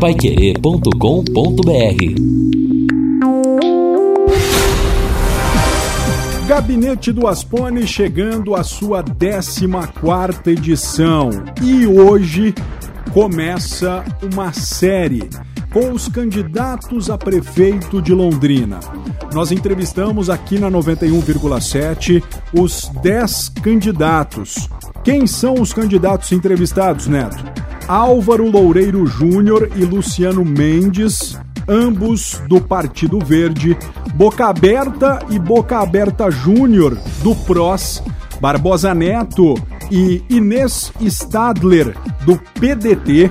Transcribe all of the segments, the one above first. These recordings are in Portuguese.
Paiquerê.com.br Gabinete do Aspone chegando à sua 14 edição. E hoje começa uma série com os candidatos a prefeito de Londrina. Nós entrevistamos aqui na 91,7 os 10 candidatos. Quem são os candidatos entrevistados, Neto? Álvaro Loureiro Júnior e Luciano Mendes, ambos do Partido Verde, Boca Aberta e Boca Aberta Júnior, do PROS, Barbosa Neto e Inês Stadler, do PDT,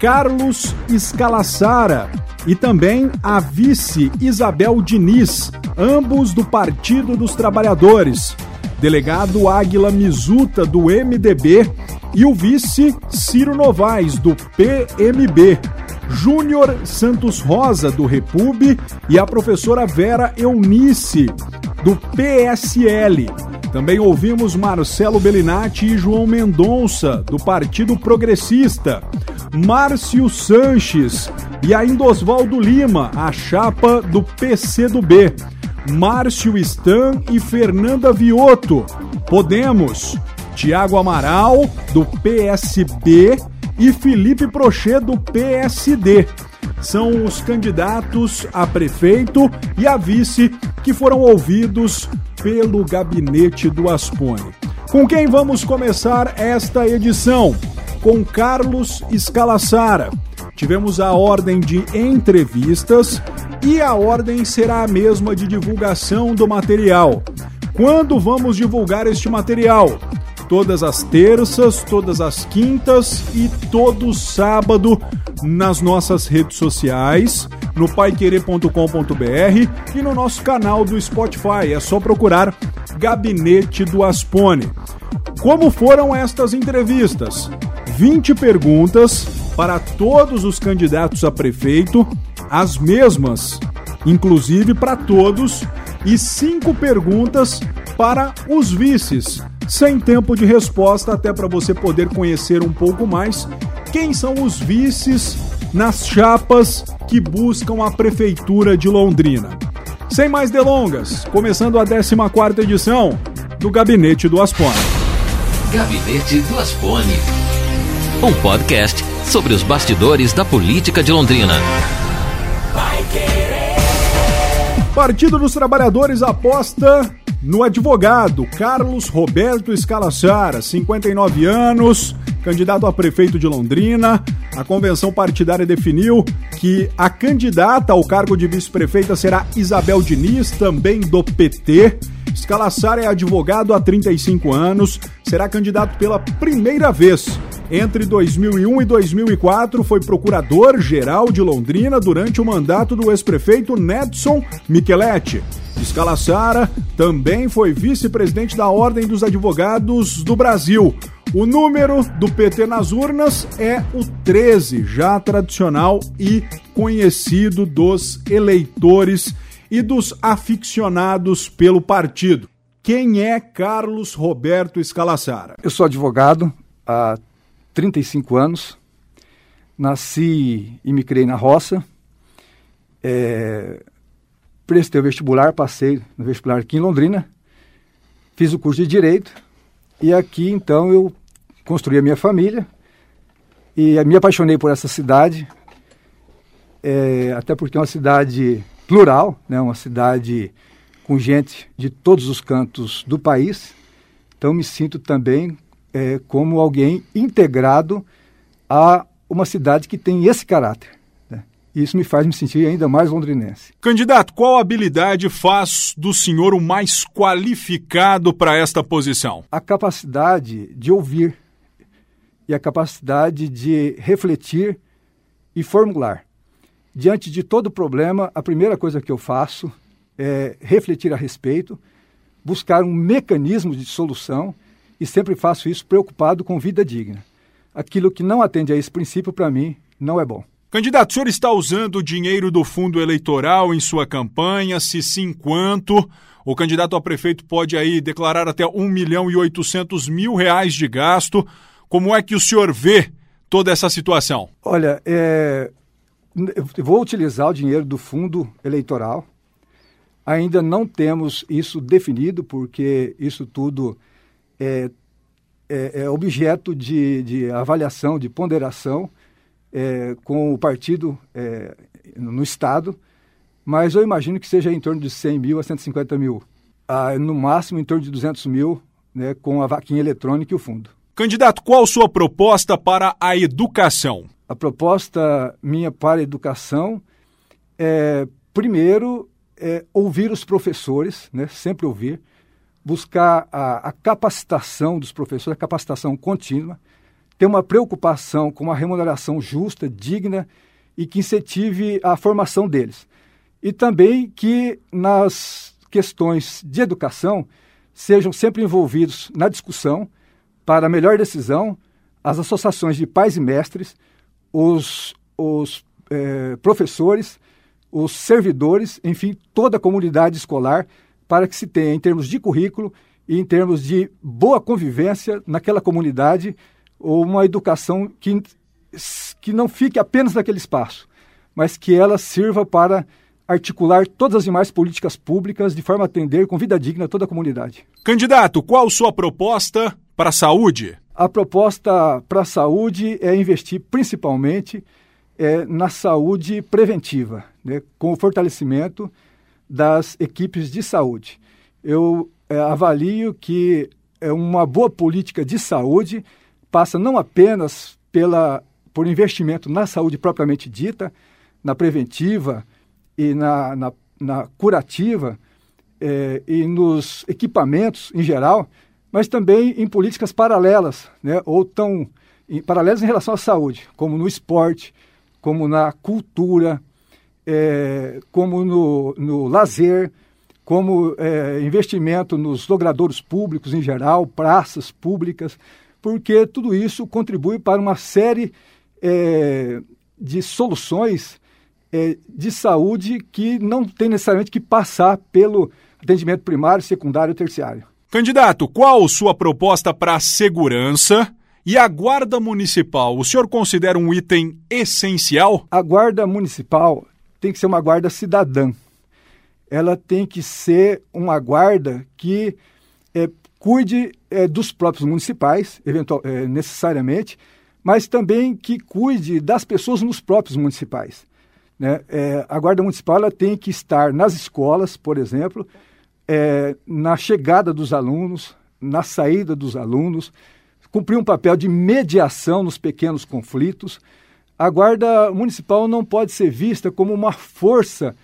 Carlos Escalassara e também a vice Isabel Diniz, ambos do Partido dos Trabalhadores, delegado Águila Mizuta, do MDB, e o vice Ciro Novaes, do PMB. Júnior Santos Rosa, do Repub, e a professora Vera Eunice, do PSL. Também ouvimos Marcelo Bellinati e João Mendonça, do Partido Progressista. Márcio Sanches e ainda Oswaldo Lima, a chapa do PCdoB. Márcio Stan e Fernanda Vioto, Podemos. Tiago Amaral, do PSB e Felipe Prochet, do PSD. São os candidatos a prefeito e a vice que foram ouvidos pelo gabinete do Aspone. Com quem vamos começar esta edição? Com Carlos Escalassara. Tivemos a ordem de entrevistas e a ordem será a mesma de divulgação do material. Quando vamos divulgar este material? todas as terças, todas as quintas e todo sábado nas nossas redes sociais, no paiquerê.com.br e no nosso canal do Spotify. É só procurar Gabinete do Aspone. Como foram estas entrevistas? 20 perguntas para todos os candidatos a prefeito, as mesmas, inclusive para todos, e cinco perguntas para os vices sem tempo de resposta, até para você poder conhecer um pouco mais quem são os vices nas chapas que buscam a Prefeitura de Londrina. Sem mais delongas, começando a 14 edição do Gabinete do Aspone. Gabinete do Aspone. Um podcast sobre os bastidores da política de Londrina. Partido dos Trabalhadores aposta no advogado Carlos Roberto Escalassara, 59 anos, candidato a prefeito de Londrina. A convenção partidária definiu que a candidata ao cargo de vice-prefeita será Isabel Diniz, também do PT. Escalassara é advogado há 35 anos, será candidato pela primeira vez. Entre 2001 e 2004, foi procurador-geral de Londrina durante o mandato do ex-prefeito Nedson Micheletti. Escalassara também foi vice-presidente da Ordem dos Advogados do Brasil. O número do PT nas urnas é o 13, já tradicional e conhecido dos eleitores e dos aficionados pelo partido. Quem é Carlos Roberto Escalassara? Eu sou advogado há 35 anos, nasci e me criei na roça. É, prestei o vestibular, passei no vestibular aqui em Londrina, fiz o curso de Direito e aqui então eu construí a minha família e me apaixonei por essa cidade, é, até porque é uma cidade plural, né, uma cidade com gente de todos os cantos do país, então me sinto também é, como alguém integrado a uma cidade que tem esse caráter. E isso me faz me sentir ainda mais londrinense. Candidato, qual habilidade faz do senhor o mais qualificado para esta posição? A capacidade de ouvir e a capacidade de refletir e formular. Diante de todo problema, a primeira coisa que eu faço é refletir a respeito, buscar um mecanismo de solução e sempre faço isso preocupado com vida digna. Aquilo que não atende a esse princípio, para mim, não é bom. Candidato, o senhor está usando o dinheiro do fundo eleitoral em sua campanha? Se sim, quanto? O candidato a prefeito pode aí declarar até 1 milhão e 800 mil reais de gasto. Como é que o senhor vê toda essa situação? Olha, é, vou utilizar o dinheiro do fundo eleitoral. Ainda não temos isso definido, porque isso tudo é, é, é objeto de, de, avaliação, de ponderação é, com o partido é, no Estado, mas eu imagino que seja em torno de 100 mil a 150 mil. Ah, no máximo em torno de 200 mil né, com a vaquinha eletrônica e o fundo. Candidato, qual sua proposta para a educação? A proposta minha para a educação é, primeiro, é, ouvir os professores, né, sempre ouvir, buscar a, a, capacitação dos professores, a capacitação contínua, ter uma preocupação com uma remuneração justa, digna e que incentive a formação deles. E também que nas questões de educação sejam sempre envolvidos na discussão para melhor decisão as associações de pais e mestres, os, os é, professores, os servidores, enfim, toda a comunidade escolar, para que se tenha, em termos de currículo e em termos de boa convivência naquela comunidade, uma educação que, que não fique apenas naquele espaço, mas que ela sirva para articular todas as demais políticas públicas de forma a atender com vida digna toda a comunidade. Candidato, qual sua proposta para a saúde? A proposta para a saúde é investir principalmente é, na saúde preventiva, né, com o fortalecimento das equipes de saúde. Eu é, avalio que é uma boa política de saúde passa não apenas pela, por investimento na saúde propriamente dita, na preventiva e na, na, na curativa é, e nos equipamentos em geral, mas também em políticas paralelas, né, ou tão em, paralelas em relação à saúde, como no esporte, como na cultura, é, como no, no lazer, como é, investimento nos logradouros públicos em geral, praças públicas, porque tudo isso contribui para uma série é, de soluções é, de saúde que não tem necessariamente que passar pelo atendimento primário, secundário e terciário. Candidato, qual sua proposta para a segurança e a guarda municipal? O senhor considera um item essencial? A guarda municipal tem que ser uma guarda cidadã. Ela tem que ser uma guarda que é, cuide é, dos próprios municipais, eventual, é, necessariamente, mas também que cuide das pessoas nos próprios municipais. Né? É, a guarda municipal ela tem que estar nas escolas, por exemplo, é, na chegada dos alunos, na saída dos alunos, cumprir um papel de mediação nos pequenos conflitos. A Guarda Municipal não pode ser vista como uma força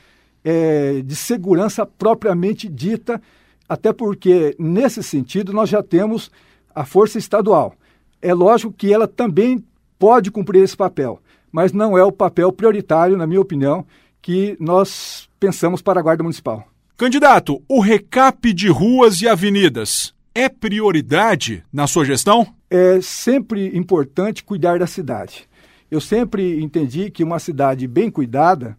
é, de segurança propriamente dita, até porque, nesse sentido, nós já temos a Força Estadual. É lógico que ela também pode cumprir esse papel, mas não é o papel prioritário, na minha opinião, que nós pensamos para a Guarda Municipal. Candidato, o recap de ruas e avenidas é prioridade na sua gestão? É sempre importante cuidar da cidade. Eu sempre entendi que uma cidade bem cuidada,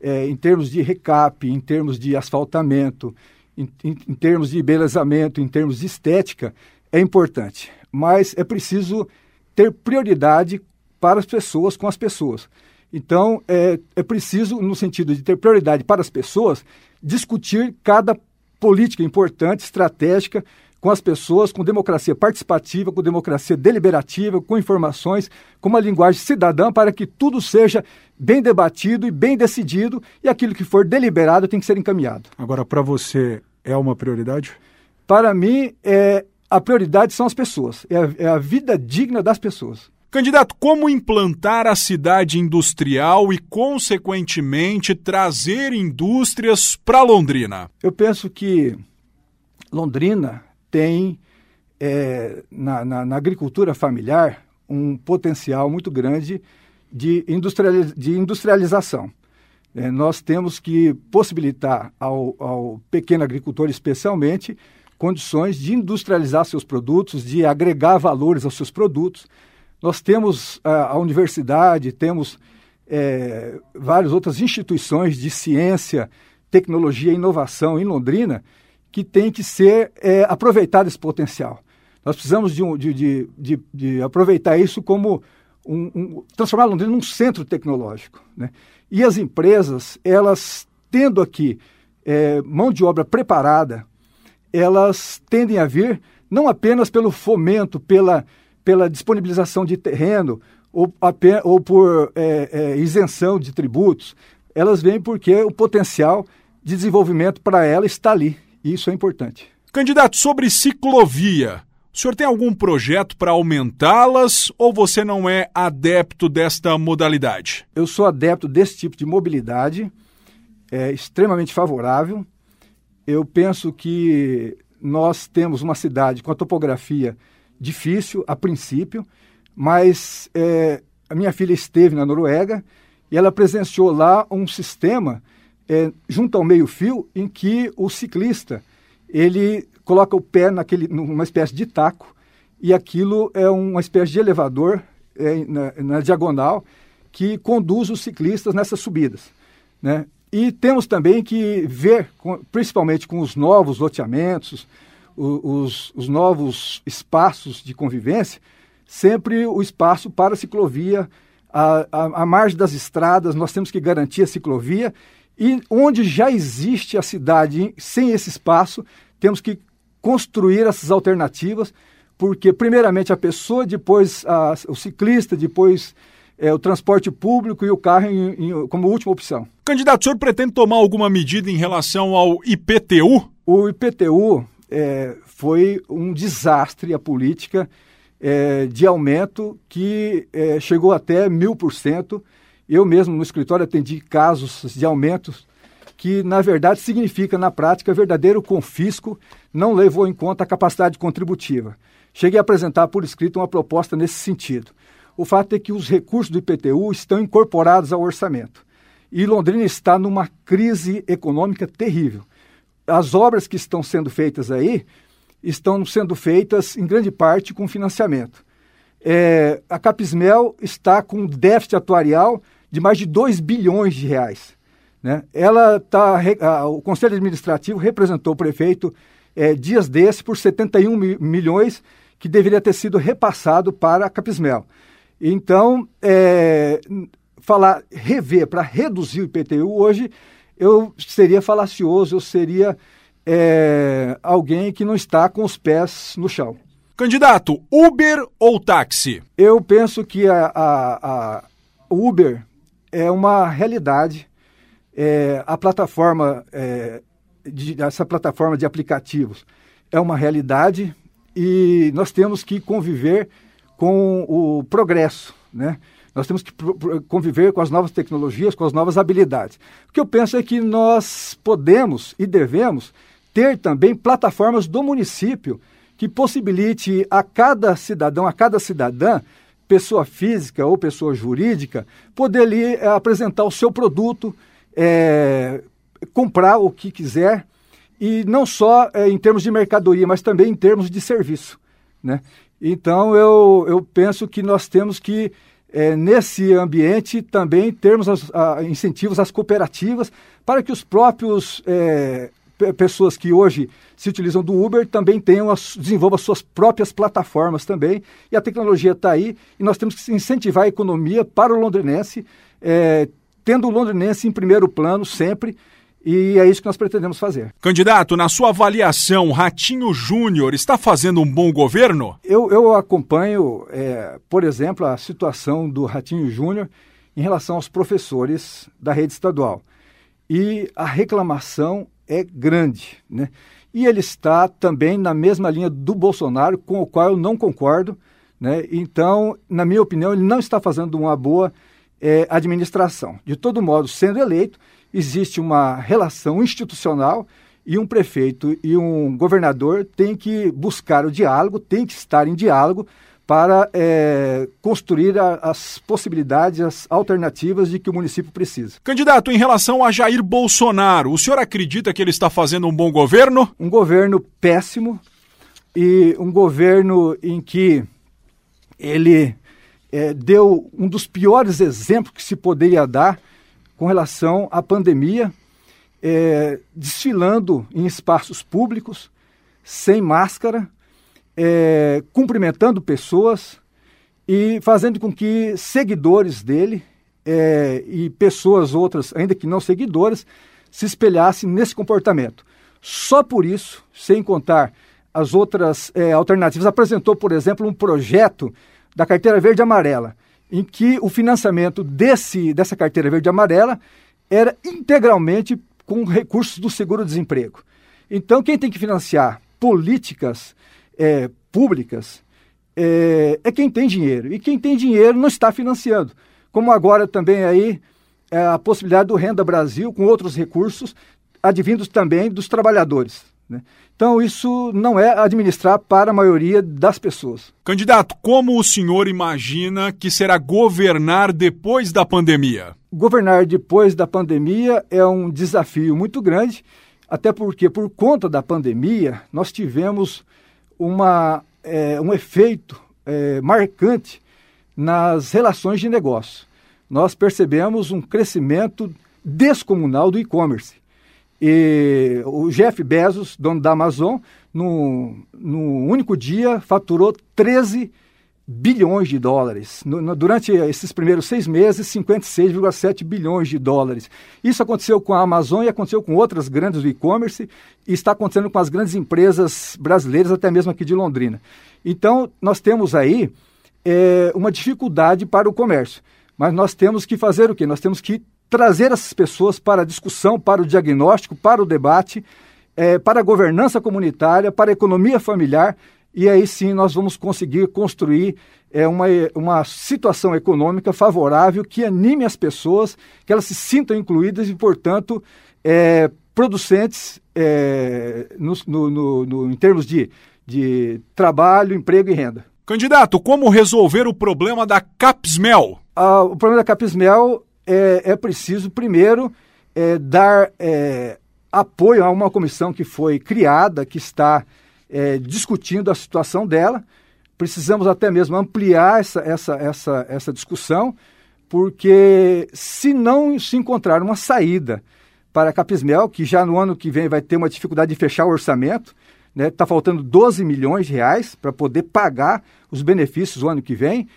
é, em termos de recap, em termos de asfaltamento, em, em, em termos de belezamento, em termos de estética, é importante. Mas é preciso ter prioridade para as pessoas com as pessoas. Então, é, é preciso, no sentido de ter prioridade para as pessoas, discutir cada política importante, estratégica, com as pessoas, com democracia participativa, com democracia deliberativa, com informações, com uma linguagem cidadã, para que tudo seja bem debatido e bem decidido, e aquilo que for deliberado tem que ser encaminhado. Agora, para você, é uma prioridade? Para mim, é, a prioridade são as pessoas, é a, é a vida digna das pessoas. Candidato, como implantar a cidade industrial e, consequentemente, trazer indústrias para Londrina? Eu penso que Londrina tem, é, na, na, na, agricultura familiar, um potencial muito grande de, industrializ de industrialização. É, nós temos que possibilitar ao, ao pequeno agricultor, especialmente, condições de industrializar seus produtos, de agregar valores aos seus produtos nós temos a, a universidade, temos é, várias outras instituições de ciência, tecnologia e inovação em Londrina que tem que ser é, aproveitado esse potencial. Nós precisamos de, de, de, de, aproveitar isso como um, um, transformar Londrina num centro tecnológico. Né? E as empresas, elas tendo aqui é, mão de obra preparada, elas tendem a vir não apenas pelo fomento, pela, pela disponibilização de terreno ou, ou por é, é, isenção de tributos, elas vêm porque o potencial de desenvolvimento para ela está ali. Isso é importante. Candidato, sobre ciclovia, o senhor tem algum projeto para aumentá-las ou você não é adepto desta modalidade? Eu sou adepto desse tipo de mobilidade, é extremamente favorável. Eu penso que nós temos uma cidade com a topografia difícil a princípio, mas é, a minha filha esteve na Noruega e ela presenciou lá um sistema é, junto ao meio-fio em que o ciclista ele coloca o pé naquele, numa espécie de taco e aquilo é uma espécie de elevador é, na, na, diagonal que conduz os ciclistas nessas subidas. Né? E temos também que ver, principalmente com os novos loteamentos, os, os, novos espaços de convivência, sempre o espaço para a ciclovia, a, a, a margem das estradas, nós temos que garantir a ciclovia e onde já existe a cidade sem esse espaço, temos que construir essas alternativas, porque, primeiramente, a pessoa, depois a, o ciclista, depois é, o transporte público e o carro em, em, como última opção. Candidato, o senhor pretende tomar alguma medida em relação ao IPTU? O IPTU é, foi um desastre a política é, de aumento que é, chegou até mil por cento. Eu mesmo no escritório atendi casos de aumentos que, na verdade, significa, na prática, verdadeiro confisco, não levou em conta a capacidade contributiva. Cheguei a apresentar por escrito uma proposta nesse sentido. O fato é que os recursos do IPTU estão incorporados ao orçamento. E Londrina está numa crise econômica terrível. As obras que estão sendo feitas aí estão sendo feitas, em grande parte, com financiamento. É, a Capismel está com déficit atuarial de mais de 2 bilhões de reais. Né? Ela tá, o Conselho Administrativo representou o prefeito é, dias desse por 71 mi milhões que deveria ter sido repassado para a Capismel. Então, é, falar rever para reduzir o IPTU hoje, eu seria falacioso, eu seria é, alguém que não está com os pés no chão. Candidato, Uber ou táxi? Eu penso que a, a, a Uber é uma realidade é, a plataforma, é, de, essa plataforma de aplicativos é uma realidade e nós temos que conviver com o progresso, né? Nós temos que conviver com as novas tecnologias, com as novas habilidades. O que eu penso é que nós podemos e devemos ter também plataformas do município que possibilite a cada cidadão, a cada cidadã, pessoa física ou pessoa jurídica, poder ali é, apresentar o seu produto, é, comprar o que quiser, e não só é, em termos de mercadoria, mas também em termos de serviço. Né? Então, eu, eu penso que nós temos que, é, nesse ambiente, também termos as, a, incentivos às cooperativas para que os próprios pessoas que hoje se utilizam do Uber também tenham as, desenvolvam as suas próprias plataformas também. E a tecnologia está aí e nós temos que incentivar a economia para o londrinense, é, tendo o londrinense em primeiro plano sempre. E é isso que nós pretendemos fazer. Candidato, na sua avaliação, Ratinho Júnior está fazendo um bom governo? Eu, eu acompanho, é, por exemplo, a situação do Ratinho Júnior em relação aos professores da rede estadual. E a reclamação é grande. Né? E ele está também na mesma linha do Bolsonaro, com o qual eu não concordo. Né? Então, na minha opinião, ele não está fazendo uma boa é, administração. De todo modo, sendo eleito, existe uma relação institucional e um prefeito e um governador têm que buscar o diálogo, têm que estar em diálogo para é, construir a, as possibilidades, as alternativas de que o município precisa. Candidato, em relação a Jair Bolsonaro, o senhor acredita que ele está fazendo um bom governo? Um governo péssimo e um governo em que ele é, deu um dos piores exemplos que se poderia dar com relação à pandemia, é, desfilando em espaços públicos, sem máscara, é, cumprimentando pessoas e fazendo com que seguidores dele é, e pessoas outras, ainda que não seguidoras, se espelhassem nesse comportamento. Só por isso, sem contar as outras é, alternativas, apresentou, por exemplo, um projeto da carteira verde amarela, em que o financiamento desse, dessa carteira verde amarela era integralmente com recursos do seguro-desemprego. Então, quem tem que financiar políticas é, públicas é, é, quem tem dinheiro. E quem tem dinheiro não está financiando. Como agora também aí é a possibilidade do Renda Brasil com outros recursos advindos também dos trabalhadores. Né? Então, isso não é administrar para a maioria das pessoas. Candidato, como o senhor imagina que será governar depois da pandemia? Governar depois da pandemia é um desafio muito grande, até porque, por conta da pandemia, nós tivemos uma, é, um efeito é, marcante nas relações de negócio. Nós percebemos um crescimento descomunal do e-commerce. E o Jeff Bezos, dono da Amazon, no, no único dia faturou 13 bilhões de dólares. No, no, durante esses primeiros seis meses, 56,7 bilhões de dólares. Isso aconteceu com a Amazon e aconteceu com outras grandes do e-commerce e está acontecendo com as grandes empresas brasileiras, até mesmo aqui de Londrina. Então, nós temos aí é, uma dificuldade para o comércio. Mas nós temos que fazer o quê? Nós temos que trazer essas pessoas para a discussão, para o diagnóstico, para o debate, é, para a governança comunitária, para a economia familiar, e aí sim nós vamos conseguir construir é, uma, uma situação econômica favorável que anime as pessoas, que elas se sintam incluídas e, portanto, é, producentes é, no, no, no, em termos de, de trabalho, emprego e renda. Candidato, como resolver o problema da Capsmel? Ah, o problema da Capsmel é, é preciso, primeiro, é, dar é, apoio a uma comissão que foi criada, que está é, discutindo a situação dela. Precisamos até mesmo ampliar essa, essa, essa, essa discussão, porque se não se encontrar uma saída para a Capismel, que já no ano que vem vai ter uma dificuldade de fechar o orçamento, está né, tá faltando 12 milhões de reais para poder pagar os benefícios o ano que vem,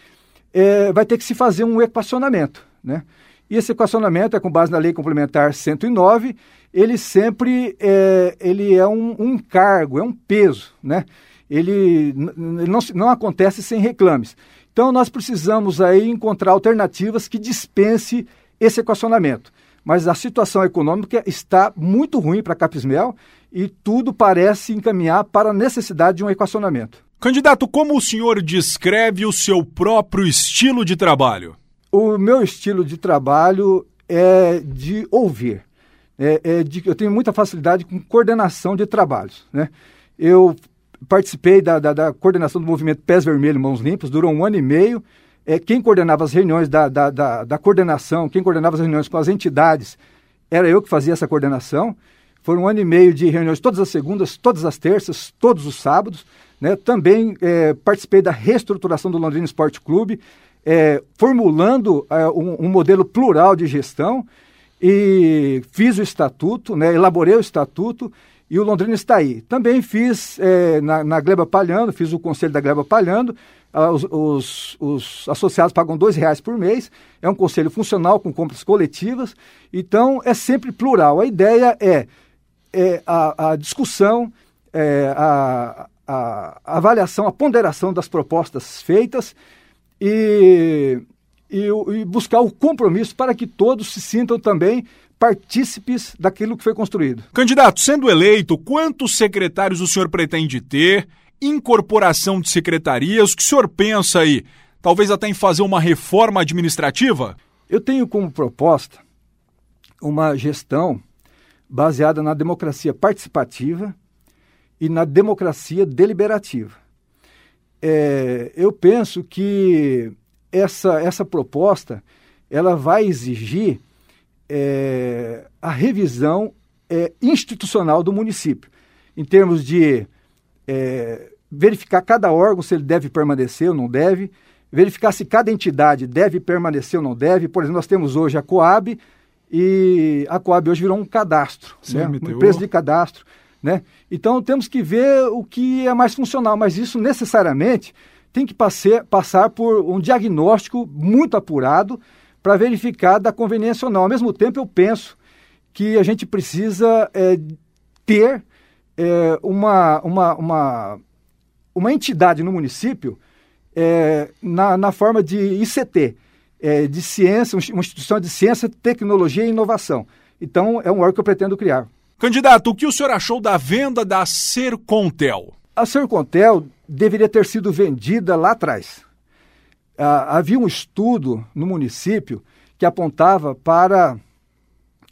é, vai ter que se fazer um equacionamento. Né? E esse equacionamento é com base na Lei Complementar 109, ele sempre é, ele é um, um encargo, é um peso, né? Ele não, não acontece sem reclames. Então nós precisamos aí encontrar alternativas que dispense esse equacionamento. Mas a situação econômica está muito ruim para a Capismel e tudo parece encaminhar para a necessidade de um equacionamento. Candidato, como o senhor descreve o seu próprio estilo de trabalho? O meu estilo de trabalho é de ouvir. É, é de, eu tenho muita facilidade com coordenação de trabalhos. Né? Eu participei da, da, da, coordenação do movimento Pés Vermelho Mãos Limpas, durou um ano e meio. É, quem coordenava as reuniões da, da, da, da coordenação, quem coordenava as reuniões com as entidades, era eu que fazia essa coordenação. Foram um ano e meio de reuniões todas as segundas, todas as terças, todos os sábados. Né? Também é, participei da reestruturação do Londrina Esporte Clube é, formulando é, um, um, modelo plural de gestão e fiz o estatuto, né, elaborei o estatuto e o Londrina está aí. Também fiz é, na, na, Gleba Palhando, fiz o conselho da Gleba Palhando, ah, os, os, os, associados pagam dois reais por mês, é um conselho funcional com compras coletivas, então é sempre plural. A ideia é, é a, a discussão, é, a, a, a avaliação, a ponderação das propostas feitas e, e, e buscar o compromisso para que todos se sintam também partícipes daquilo que foi construído. Candidato, sendo eleito, quantos secretários o senhor pretende ter? Incorporação de secretarias? O que o senhor pensa aí? Talvez até em fazer uma reforma administrativa? Eu tenho como proposta uma gestão baseada na democracia participativa e na democracia deliberativa é, eu penso que essa, essa proposta ela vai exigir é, a revisão é, institucional do município, em termos de é, verificar cada órgão se ele deve permanecer ou não deve, verificar se cada entidade deve permanecer ou não deve. Por exemplo, nós temos hoje a Coab e a Coab hoje virou um cadastro, né? uma empresa de cadastro. Né? Então temos que ver o que é mais funcional, mas isso necessariamente tem que passe, passar por um diagnóstico muito apurado para verificar da conveniência ou não. Ao mesmo tempo, eu penso que a gente precisa é, ter é, uma, uma, uma, uma entidade no município é, na, na forma de ICT, é, de ciência, uma instituição de ciência, tecnologia e inovação. Então, é um órgão que eu pretendo criar. Candidato, o que o senhor achou da venda da Sercontel? A Sercontel deveria ter sido vendida lá atrás. Ah, havia um estudo no município que apontava para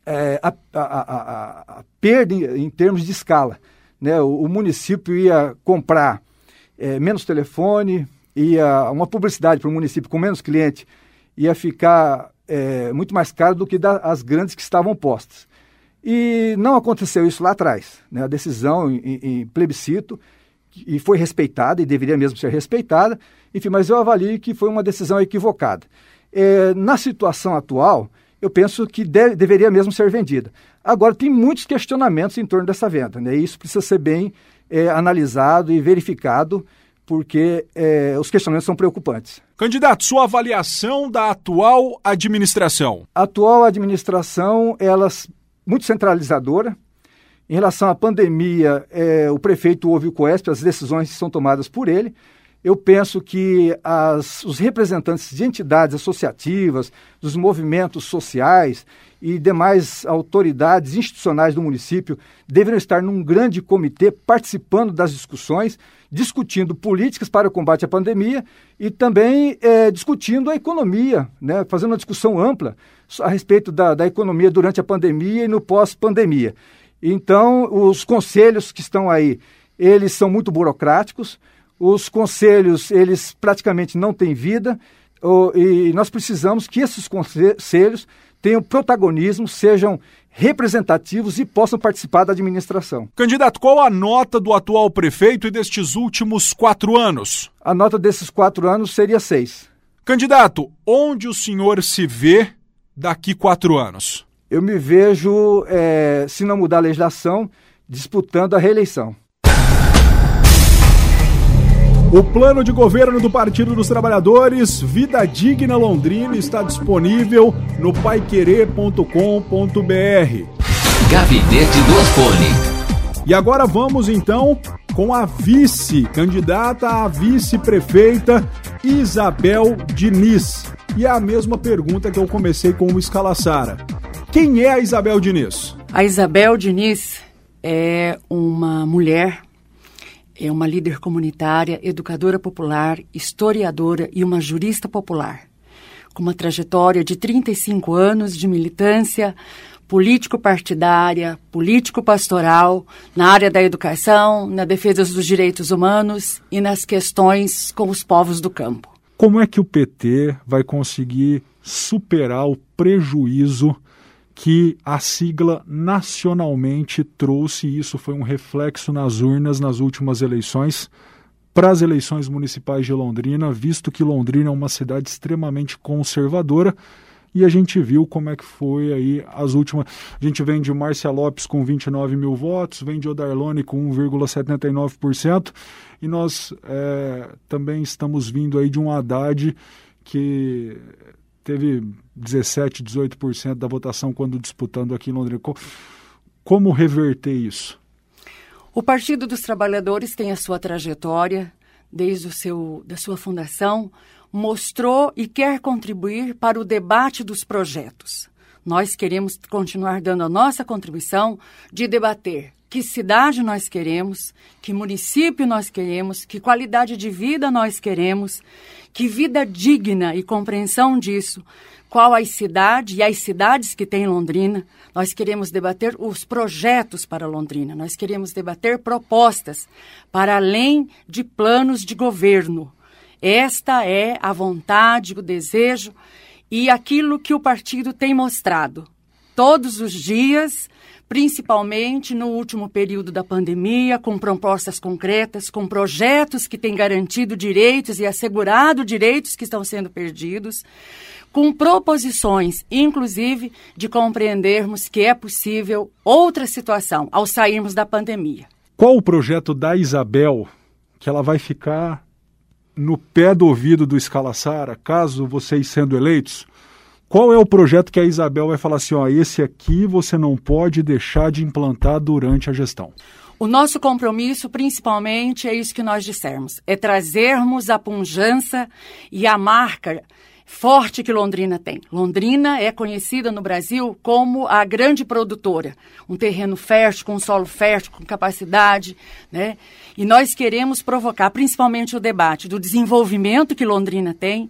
é, a, a, a, a, perda em, em, termos de escala. Né? O, o município ia comprar é, menos telefone, ia uma publicidade para o município com menos cliente ia ficar é, muito mais caro do que da, as grandes que estavam postas. E não aconteceu isso lá atrás. Né? A decisão em, em plebiscito e foi respeitada e deveria mesmo ser respeitada. Enfim, mas eu avalio que foi uma decisão equivocada. É, na situação atual, eu penso que de, deveria mesmo ser vendida. Agora, tem muitos questionamentos em torno dessa venda, né? E isso precisa ser bem é, analisado e verificado, porque é, os questionamentos são preocupantes. Candidato, sua avaliação da atual administração? A atual administração, ela muito centralizadora, em relação à pandemia, é, o prefeito ouve o COESP, as decisões são tomadas por ele. Eu penso que as, os representantes de entidades associativas, dos movimentos sociais e demais autoridades institucionais do município deveriam estar num grande comitê participando das discussões, discutindo políticas para o combate à pandemia e também é, discutindo a economia, né, fazendo uma discussão ampla a respeito da, da economia durante a pandemia e no pós-pandemia. Então, os conselhos que estão aí, eles são muito burocráticos, os conselhos, eles praticamente não têm vida, e nós precisamos que esses conselhos tenham protagonismo, sejam representativos e possam participar da administração. Candidato, qual a nota do atual prefeito e destes últimos quatro anos? A nota desses quatro anos seria seis. Candidato, onde o senhor se vê daqui quatro anos? Eu me vejo, é, se não mudar a legislação, disputando a reeleição. O plano de governo do Partido dos Trabalhadores, Vida Digna Londrina, está disponível no paiquerê.com.br. Gabinete do Asfone. E agora vamos então com a vice, candidata a vice-prefeita Isabel Diniz. E é a mesma pergunta que eu comecei com o Escalassara. Quem é a Isabel Diniz? A Isabel Diniz é uma mulher, é uma líder comunitária, educadora popular, historiadora e uma jurista popular. Com uma trajetória de 35 anos de militância político-partidária, político-pastoral, na área da educação, na defesa dos direitos humanos e nas questões com os povos do campo. Como é que o PT vai conseguir superar o prejuízo que a sigla nacionalmente trouxe, e isso foi um reflexo nas urnas nas últimas eleições, para as eleições municipais de Londrina, visto que Londrina é uma cidade extremamente conservadora. E a gente viu como é que foi aí as últimas. A gente vem de Márcia Lopes com 29 mil votos, vem de Odarlone com 1,79%, e nós é, também estamos vindo aí de um Haddad que teve 17, 18% da votação quando disputando aqui em Londrina. Como reverter isso? O Partido dos Trabalhadores tem a sua trajetória desde o seu da sua fundação, mostrou e quer contribuir para o debate dos projetos. Nós queremos continuar dando a nossa contribuição de debater que cidade nós queremos, que município nós queremos, que qualidade de vida nós queremos, que vida digna e compreensão disso, qual a cidade e as cidades que tem Londrina. Nós queremos debater os projetos para Londrina, nós queremos debater propostas para além de planos de governo. Esta é a vontade, o desejo e aquilo que o partido tem mostrado. Todos os dias principalmente no último período da pandemia, com propostas concretas, com projetos que têm garantido direitos e assegurado direitos que estão sendo perdidos, com proposições, inclusive, de compreendermos que é possível outra situação ao sairmos da pandemia. Qual o projeto da Isabel que ela vai ficar no pé do ouvido do Escalaçara, caso vocês sendo eleitos, qual é o projeto que a Isabel vai falar assim, ó, esse aqui você não pode deixar de implantar durante a gestão? O nosso compromisso, principalmente, é isso que nós dissemos: é trazermos a punjança e a marca forte que Londrina tem. Londrina é conhecida no Brasil como a grande produtora, um terreno fértil, com solo fértil, com capacidade, né? E nós queremos provocar principalmente o debate do desenvolvimento que Londrina tem,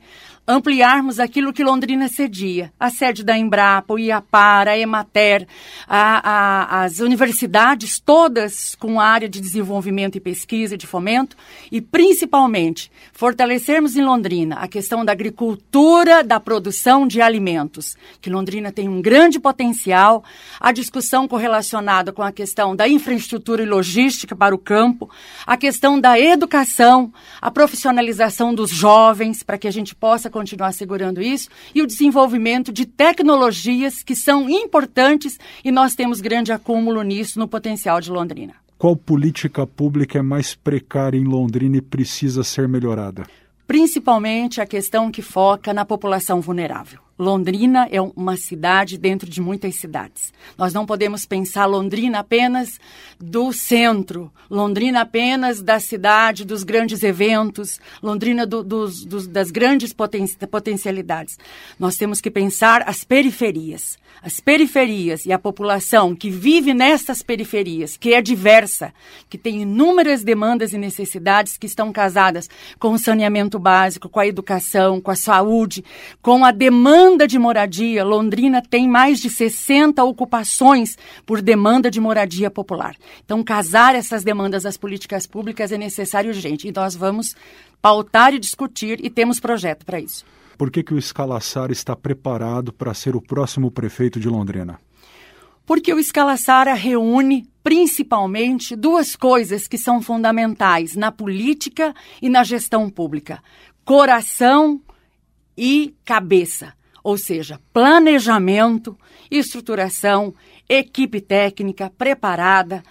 ampliarmos aquilo que Londrina cedia, a sede da Embrapa, o IAPAR, a Emater, a, a, as universidades todas com área de desenvolvimento e pesquisa, de fomento, e principalmente fortalecermos em Londrina a questão da agricultura, da produção de alimentos, que Londrina tem um grande potencial, a discussão correlacionada com a questão da infraestrutura e logística para o campo, a questão da educação, a profissionalização dos jovens, para que a gente possa continuar segurando isso, e o desenvolvimento de tecnologias que são importantes e nós temos grande acúmulo nisso no potencial de Londrina. Qual política pública é mais precária em Londrina e precisa ser melhorada? Principalmente a questão que foca na população vulnerável. Londrina é uma cidade dentro de muitas cidades. Nós não podemos pensar Londrina apenas do centro, Londrina apenas da cidade, dos grandes eventos, Londrina do, dos, dos, das grandes poten potencialidades. Nós temos que pensar as periferias. As periferias e a população que vive nessas periferias, que é diversa, que tem inúmeras demandas e necessidades que estão casadas com o saneamento básico, com a educação, com a saúde, com a demanda demanda de moradia, Londrina tem mais de 60 ocupações por demanda de moradia popular. Então, casar essas demandas às políticas públicas é necessário urgente. E nós vamos pautar e discutir e temos projeto para isso. Por que, que o Escalaçar está preparado para ser o próximo prefeito de Londrina? Porque o Escalaçara reúne principalmente duas coisas que são fundamentais na política e na gestão pública: coração e cabeça ou seja, planejamento, estruturação, equipe técnica preparada,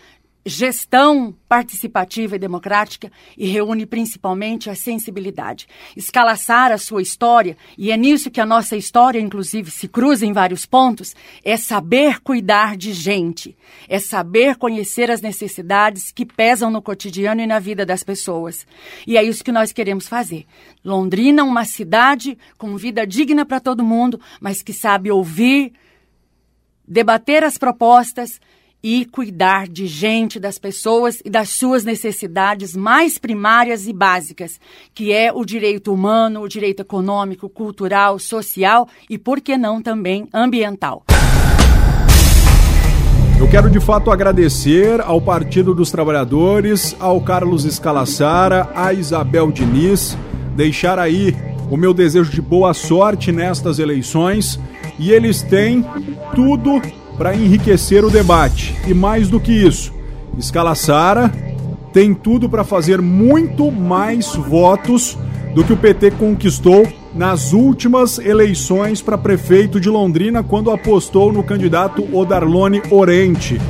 gestão participativa e democrática e reúne principalmente a sensibilidade. Escalaçar a sua história, e é nisso que a nossa história, inclusive, se cruza em vários pontos, é saber cuidar de gente, é saber conhecer as necessidades que pesam no cotidiano e na vida das pessoas. E é isso que nós queremos fazer. Londrina, uma cidade com vida digna para todo mundo, mas que sabe ouvir, debater as propostas e cuidar de gente, das pessoas e das suas necessidades mais primárias e básicas, que é o direito humano, o direito econômico, cultural, social e, por que não, também ambiental. Eu quero de fato agradecer ao Partido dos Trabalhadores, ao Carlos Escalassara, à Isabel Diniz, deixar aí o meu desejo de boa sorte nestas eleições e eles têm tudo para enriquecer o debate. E mais do que isso, Escala Sara tem tudo para fazer muito mais votos do que o PT conquistou nas últimas eleições para prefeito de Londrina, quando apostou no candidato Odarlone Orente.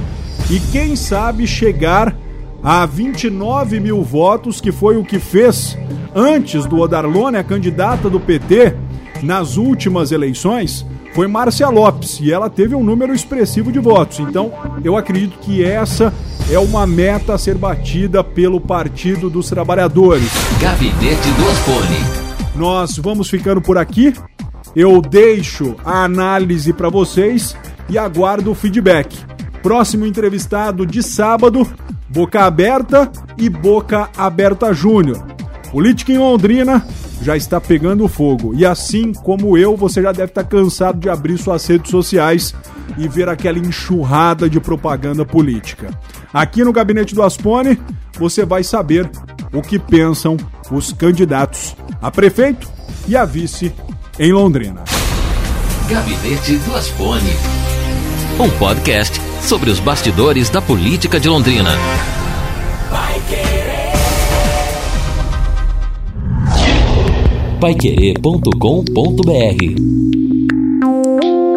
E quem sabe chegar a 29 mil votos, que foi o que fez antes do Odarlone, a candidata do PT, nas últimas eleições, foi Márcia Lopes e ela teve um número expressivo de votos. Então, eu acredito que essa é uma meta a ser batida pelo Partido dos Trabalhadores. Gabinete do Asfone. Nós vamos ficando por aqui. Eu deixo a análise para vocês e aguardo o feedback. Próximo entrevistado de sábado, Boca Aberta e Boca Aberta Júnior. Política em Londrina já está pegando fogo. E assim como eu, você já deve estar cansado de abrir suas redes sociais e ver aquela enxurrada de propaganda política. Aqui no Gabinete do Aspone, você vai saber o que pensam os candidatos a prefeito e a vice em Londrina. Gabinete do Aspone. Um podcast sobre os bastidores da política de Londrina. paiquerê.com.br